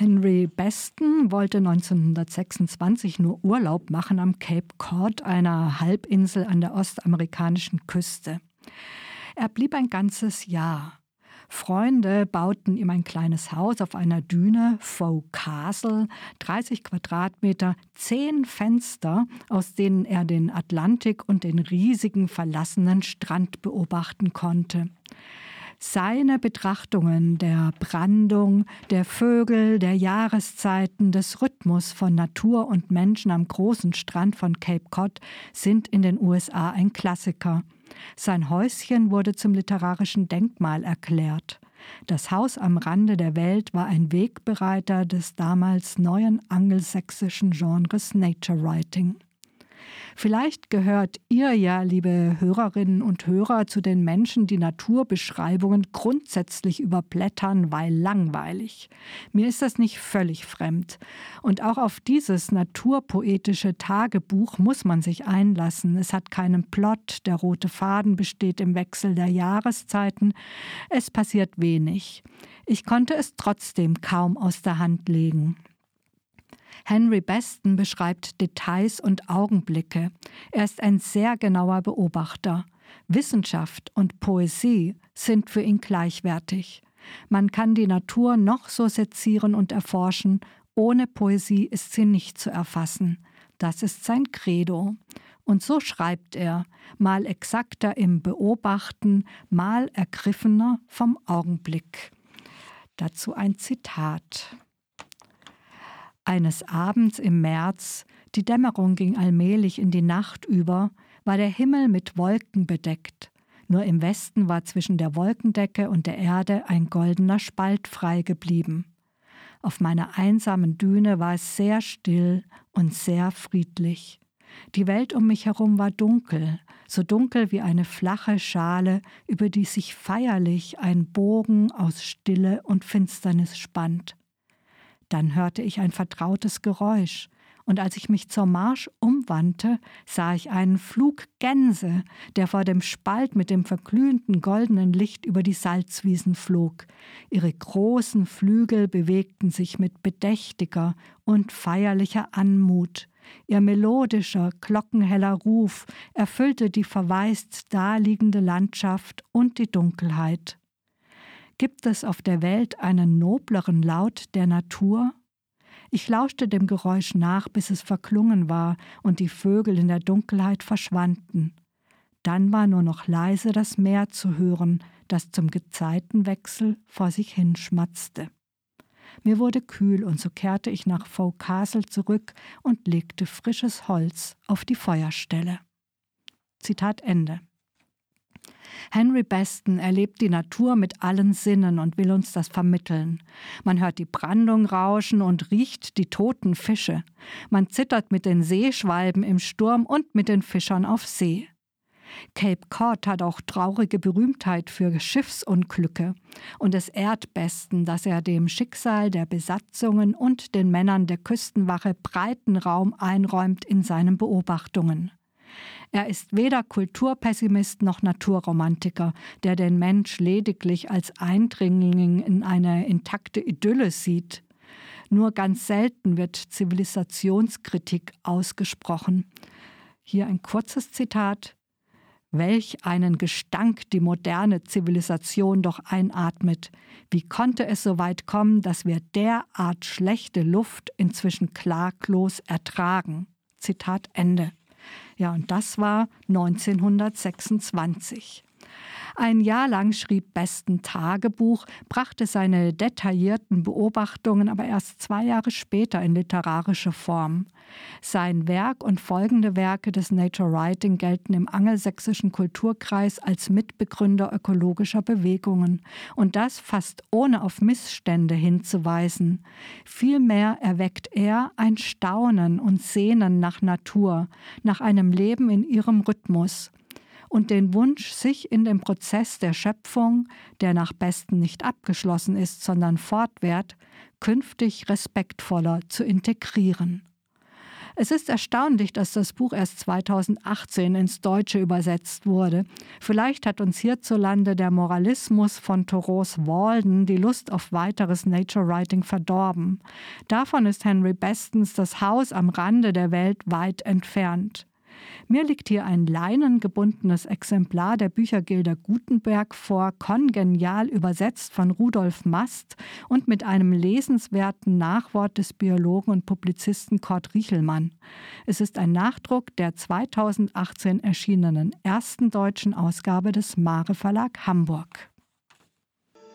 Henry Beston wollte 1926 nur Urlaub machen am Cape Cod, einer Halbinsel an der ostamerikanischen Küste. Er blieb ein ganzes Jahr. Freunde bauten ihm ein kleines Haus auf einer Düne, Faux Castle, 30 Quadratmeter, zehn Fenster, aus denen er den Atlantik und den riesigen verlassenen Strand beobachten konnte. Seine Betrachtungen der Brandung, der Vögel, der Jahreszeiten, des Rhythmus von Natur und Menschen am großen Strand von Cape Cod sind in den USA ein Klassiker. Sein Häuschen wurde zum literarischen Denkmal erklärt. Das Haus am Rande der Welt war ein Wegbereiter des damals neuen angelsächsischen Genres Nature Writing. Vielleicht gehört ihr ja, liebe Hörerinnen und Hörer, zu den Menschen, die Naturbeschreibungen grundsätzlich überblättern, weil langweilig. Mir ist das nicht völlig fremd. Und auch auf dieses naturpoetische Tagebuch muss man sich einlassen. Es hat keinen Plot, der rote Faden besteht im Wechsel der Jahreszeiten. Es passiert wenig. Ich konnte es trotzdem kaum aus der Hand legen. Henry Beston beschreibt Details und Augenblicke. Er ist ein sehr genauer Beobachter. Wissenschaft und Poesie sind für ihn gleichwertig. Man kann die Natur noch so sezieren und erforschen, ohne Poesie ist sie nicht zu erfassen. Das ist sein Credo. Und so schreibt er, mal exakter im Beobachten, mal ergriffener vom Augenblick. Dazu ein Zitat. Eines Abends im März, die Dämmerung ging allmählich in die Nacht über, war der Himmel mit Wolken bedeckt. Nur im Westen war zwischen der Wolkendecke und der Erde ein goldener Spalt frei geblieben. Auf meiner einsamen Düne war es sehr still und sehr friedlich. Die Welt um mich herum war dunkel, so dunkel wie eine flache Schale, über die sich feierlich ein Bogen aus Stille und Finsternis spannt. Dann hörte ich ein vertrautes Geräusch, und als ich mich zur Marsch umwandte, sah ich einen Flug Gänse, der vor dem Spalt mit dem verglühenden goldenen Licht über die Salzwiesen flog. Ihre großen Flügel bewegten sich mit bedächtiger und feierlicher Anmut. Ihr melodischer, glockenheller Ruf erfüllte die verwaist daliegende Landschaft und die Dunkelheit. Gibt es auf der Welt einen nobleren Laut der Natur? Ich lauschte dem Geräusch nach, bis es verklungen war und die Vögel in der Dunkelheit verschwanden. Dann war nur noch leise das Meer zu hören, das zum Gezeitenwechsel vor sich hinschmatzte. Mir wurde kühl und so kehrte ich nach Faux Castle zurück und legte frisches Holz auf die Feuerstelle. Zitat Ende. Henry Beston erlebt die Natur mit allen Sinnen und will uns das vermitteln. Man hört die Brandung rauschen und riecht die toten Fische. Man zittert mit den Seeschwalben im Sturm und mit den Fischern auf See. Cape Cod hat auch traurige Berühmtheit für Schiffsunglücke und es ehrt Besten, dass er dem Schicksal der Besatzungen und den Männern der Küstenwache breiten Raum einräumt in seinen Beobachtungen. Er ist weder Kulturpessimist noch Naturromantiker, der den Mensch lediglich als Eindringling in eine intakte Idylle sieht. Nur ganz selten wird Zivilisationskritik ausgesprochen. Hier ein kurzes Zitat. Welch einen Gestank die moderne Zivilisation doch einatmet. Wie konnte es so weit kommen, dass wir derart schlechte Luft inzwischen klaglos ertragen? Zitat Ende. Ja, und das war 1926. Ein Jahr lang schrieb Besten Tagebuch, brachte seine detaillierten Beobachtungen aber erst zwei Jahre später in literarische Form. Sein Werk und folgende Werke des Nature Writing gelten im angelsächsischen Kulturkreis als Mitbegründer ökologischer Bewegungen und das fast ohne auf Missstände hinzuweisen. Vielmehr erweckt er ein Staunen und Sehnen nach Natur, nach einem Leben in ihrem Rhythmus und den Wunsch, sich in dem Prozess der Schöpfung, der nach Besten nicht abgeschlossen ist, sondern fortwährt, künftig respektvoller zu integrieren. Es ist erstaunlich, dass das Buch erst 2018 ins Deutsche übersetzt wurde. Vielleicht hat uns hierzulande der Moralismus von Thoreaus Walden die Lust auf weiteres Nature Writing verdorben. Davon ist Henry Bestons Das Haus am Rande der Welt weit entfernt. Mir liegt hier ein leinengebundenes Exemplar der Büchergilder Gutenberg vor, kongenial übersetzt von Rudolf Mast und mit einem lesenswerten Nachwort des Biologen und Publizisten Kurt Riechelmann. Es ist ein Nachdruck der 2018 erschienenen ersten deutschen Ausgabe des Mare Verlag Hamburg.